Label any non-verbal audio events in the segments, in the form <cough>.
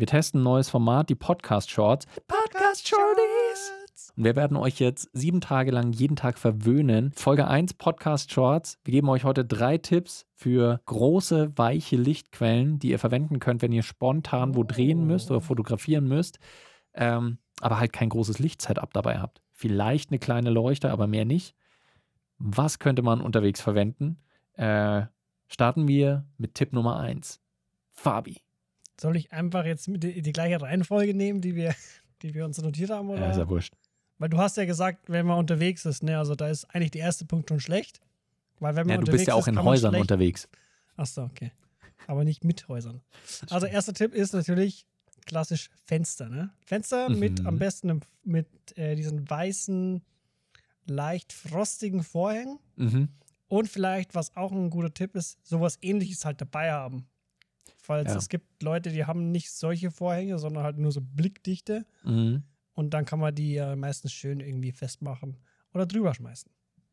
Wir testen ein neues Format, die Podcast Shorts. Podcast Shorties! Und wir werden euch jetzt sieben Tage lang jeden Tag verwöhnen. Folge 1 Podcast Shorts. Wir geben euch heute drei Tipps für große, weiche Lichtquellen, die ihr verwenden könnt, wenn ihr spontan wo drehen müsst oder fotografieren müsst. Ähm, aber halt kein großes Lichtsetup dabei habt. Vielleicht eine kleine Leuchte, aber mehr nicht. Was könnte man unterwegs verwenden? Äh, starten wir mit Tipp Nummer 1. Fabi. Soll ich einfach jetzt die, die, gleiche Reihenfolge nehmen, die wir, <laughs> die wir uns notiert haben? Oder? Ja, ist ja wurscht. Weil du hast ja gesagt, wenn man unterwegs ist, ne, also da ist eigentlich der erste Punkt schon schlecht. Weil wenn man ja, du bist ja auch ist, in Häusern unterwegs. Achso, okay. Aber nicht mit Häusern. Also erster Tipp ist natürlich klassisch Fenster, ne? Fenster mhm. mit am besten mit äh, diesen weißen, leicht frostigen Vorhängen. Mhm. Und vielleicht, was auch ein guter Tipp ist, sowas ähnliches halt dabei haben. Falls ja. es gibt Leute, die haben nicht solche Vorhänge, sondern halt nur so Blickdichte. Mhm. Und dann kann man die ja meistens schön irgendwie festmachen oder drüber schmeißen.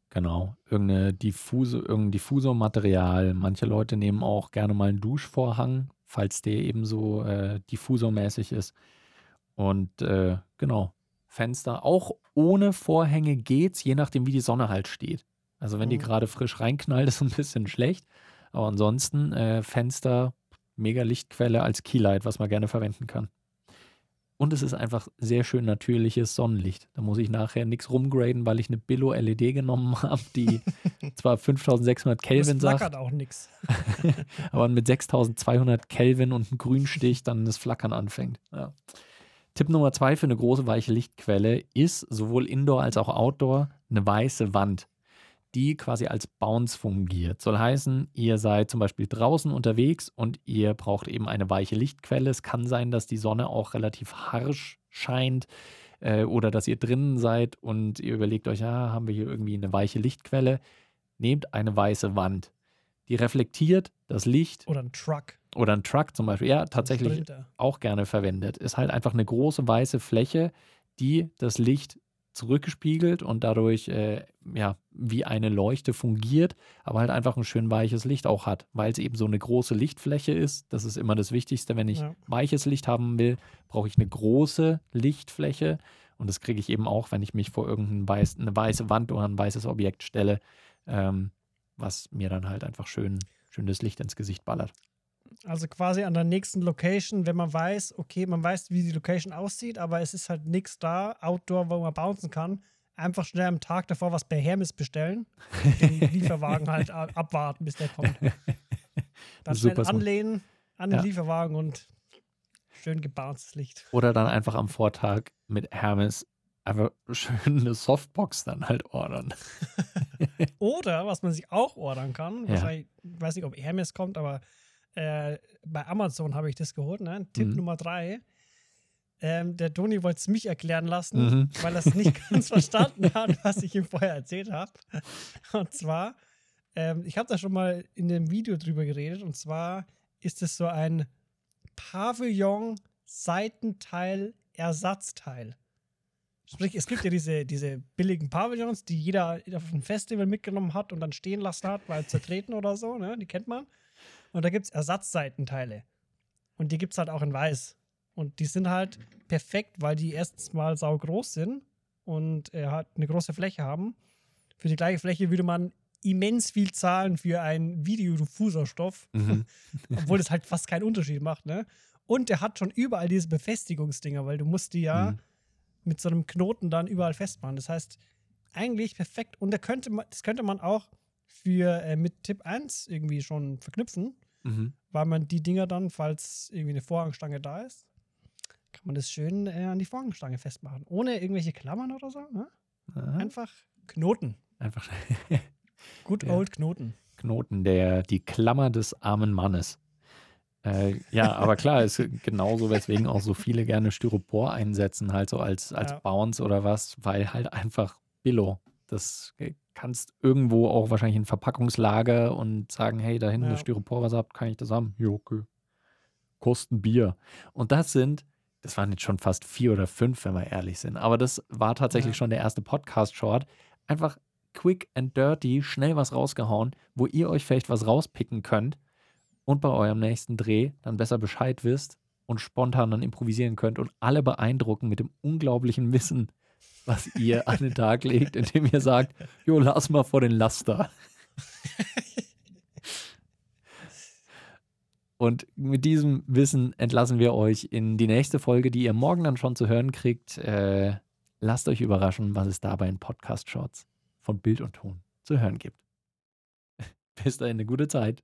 Genau, irgendeine Diffuse, irgendein Diffusormaterial. Manche Leute nehmen auch gerne mal einen Duschvorhang, falls der eben so äh, diffusormäßig ist. Und äh, genau, Fenster. Auch ohne Vorhänge geht's, je nachdem, wie die Sonne halt steht. Also wenn die mhm. gerade frisch reinknallt, ist ein bisschen schlecht. Aber ansonsten äh, Fenster mega Lichtquelle als Keylight, was man gerne verwenden kann. Und es ist einfach sehr schön natürliches Sonnenlicht. Da muss ich nachher nichts rumgraden, weil ich eine Billo LED genommen <laughs> habe, die <laughs> zwar 5600 Kelvin sagt. flackert auch nichts. <laughs> aber mit 6200 Kelvin und einem Grünstich dann das Flackern anfängt. Ja. Tipp Nummer zwei für eine große weiche Lichtquelle ist sowohl Indoor als auch Outdoor eine weiße Wand die quasi als Bounce fungiert. Soll heißen, ihr seid zum Beispiel draußen unterwegs und ihr braucht eben eine weiche Lichtquelle. Es kann sein, dass die Sonne auch relativ harsch scheint äh, oder dass ihr drinnen seid und ihr überlegt euch, ja, haben wir hier irgendwie eine weiche Lichtquelle. Nehmt eine weiße Wand. Die reflektiert das Licht. Oder ein Truck. Oder ein Truck zum Beispiel. Ja, tatsächlich auch gerne verwendet. Ist halt einfach eine große weiße Fläche, die das Licht zurückgespiegelt und dadurch äh, ja wie eine Leuchte fungiert, aber halt einfach ein schön weiches Licht auch hat, weil es eben so eine große Lichtfläche ist. Das ist immer das Wichtigste. Wenn ich ja. weiches Licht haben will, brauche ich eine große Lichtfläche und das kriege ich eben auch, wenn ich mich vor irgendeine weiß, weiße Wand oder ein weißes Objekt stelle, ähm, was mir dann halt einfach schön, schön das Licht ins Gesicht ballert. Also quasi an der nächsten Location, wenn man weiß, okay, man weiß, wie die Location aussieht, aber es ist halt nichts da, Outdoor, wo man bouncen kann, einfach schnell am Tag davor was bei Hermes bestellen, den <laughs> Lieferwagen halt abwarten, bis der kommt. <laughs> Dann schnell anlehnen an den ja. Lieferwagen und schön gebounced Licht. Oder dann einfach am Vortag mit Hermes einfach schön eine Softbox dann halt ordern. <laughs> Oder, was man sich auch ordern kann, ja. ich weiß nicht, ob Hermes kommt, aber äh, bei Amazon habe ich das geholt. Ne? Tipp mhm. Nummer drei. Ähm, der Toni wollte es mich erklären lassen, mhm. weil er es nicht <laughs> ganz verstanden hat, was ich ihm vorher erzählt habe. Und zwar, ähm, ich habe da schon mal in dem Video drüber geredet, und zwar ist es so ein Pavillon-Seitenteil-Ersatzteil. Sprich, es gibt ja diese, diese billigen Pavillons, die jeder auf einem Festival mitgenommen hat und dann stehen lassen hat, weil zertreten oder so, ne? Die kennt man. Und da gibt es Ersatzseitenteile. Und die gibt es halt auch in weiß. Und die sind halt perfekt, weil die erstens mal sau groß sind und äh, halt eine große Fläche haben. Für die gleiche Fläche würde man immens viel zahlen für einen Videodiffuserstoff, mhm. <laughs> obwohl das halt fast keinen Unterschied macht, ne? Und der hat schon überall diese Befestigungsdinger, weil du musst die ja mhm. mit so einem Knoten dann überall festmachen. Das heißt, eigentlich perfekt. Und da könnte man, das könnte man auch für äh, mit Tipp 1 irgendwie schon verknüpfen, mhm. weil man die Dinger dann, falls irgendwie eine Vorhangstange da ist, kann man das schön äh, an die Vorhangstange festmachen. Ohne irgendwelche Klammern oder so. Ne? Einfach Knoten. Einfach. <laughs> Good ja. old Knoten. Knoten, der, die Klammer des armen Mannes. Äh, ja, aber <laughs> klar, ist genauso, weswegen auch so viele gerne Styropor einsetzen, halt so als, als ja. Bounce oder was, weil halt einfach Billo. Das kannst irgendwo auch wahrscheinlich ein Verpackungslager und sagen, hey, da hinten ja. das Styropor, was habt, kann ich das haben? Ja, okay. Kosten Bier. Und das sind, das waren jetzt schon fast vier oder fünf, wenn wir ehrlich sind. Aber das war tatsächlich ja. schon der erste Podcast-Short. Einfach quick and dirty, schnell was rausgehauen, wo ihr euch vielleicht was rauspicken könnt und bei eurem nächsten Dreh dann besser Bescheid wisst, und spontan dann improvisieren könnt und alle beeindrucken mit dem unglaublichen Wissen, was ihr an den Tag legt, indem ihr sagt, jo, lass mal vor den Laster. Und mit diesem Wissen entlassen wir euch in die nächste Folge, die ihr morgen dann schon zu hören kriegt. Äh, lasst euch überraschen, was es dabei in Podcast-Shorts von Bild und Ton zu hören gibt. <laughs> Bis dahin eine gute Zeit.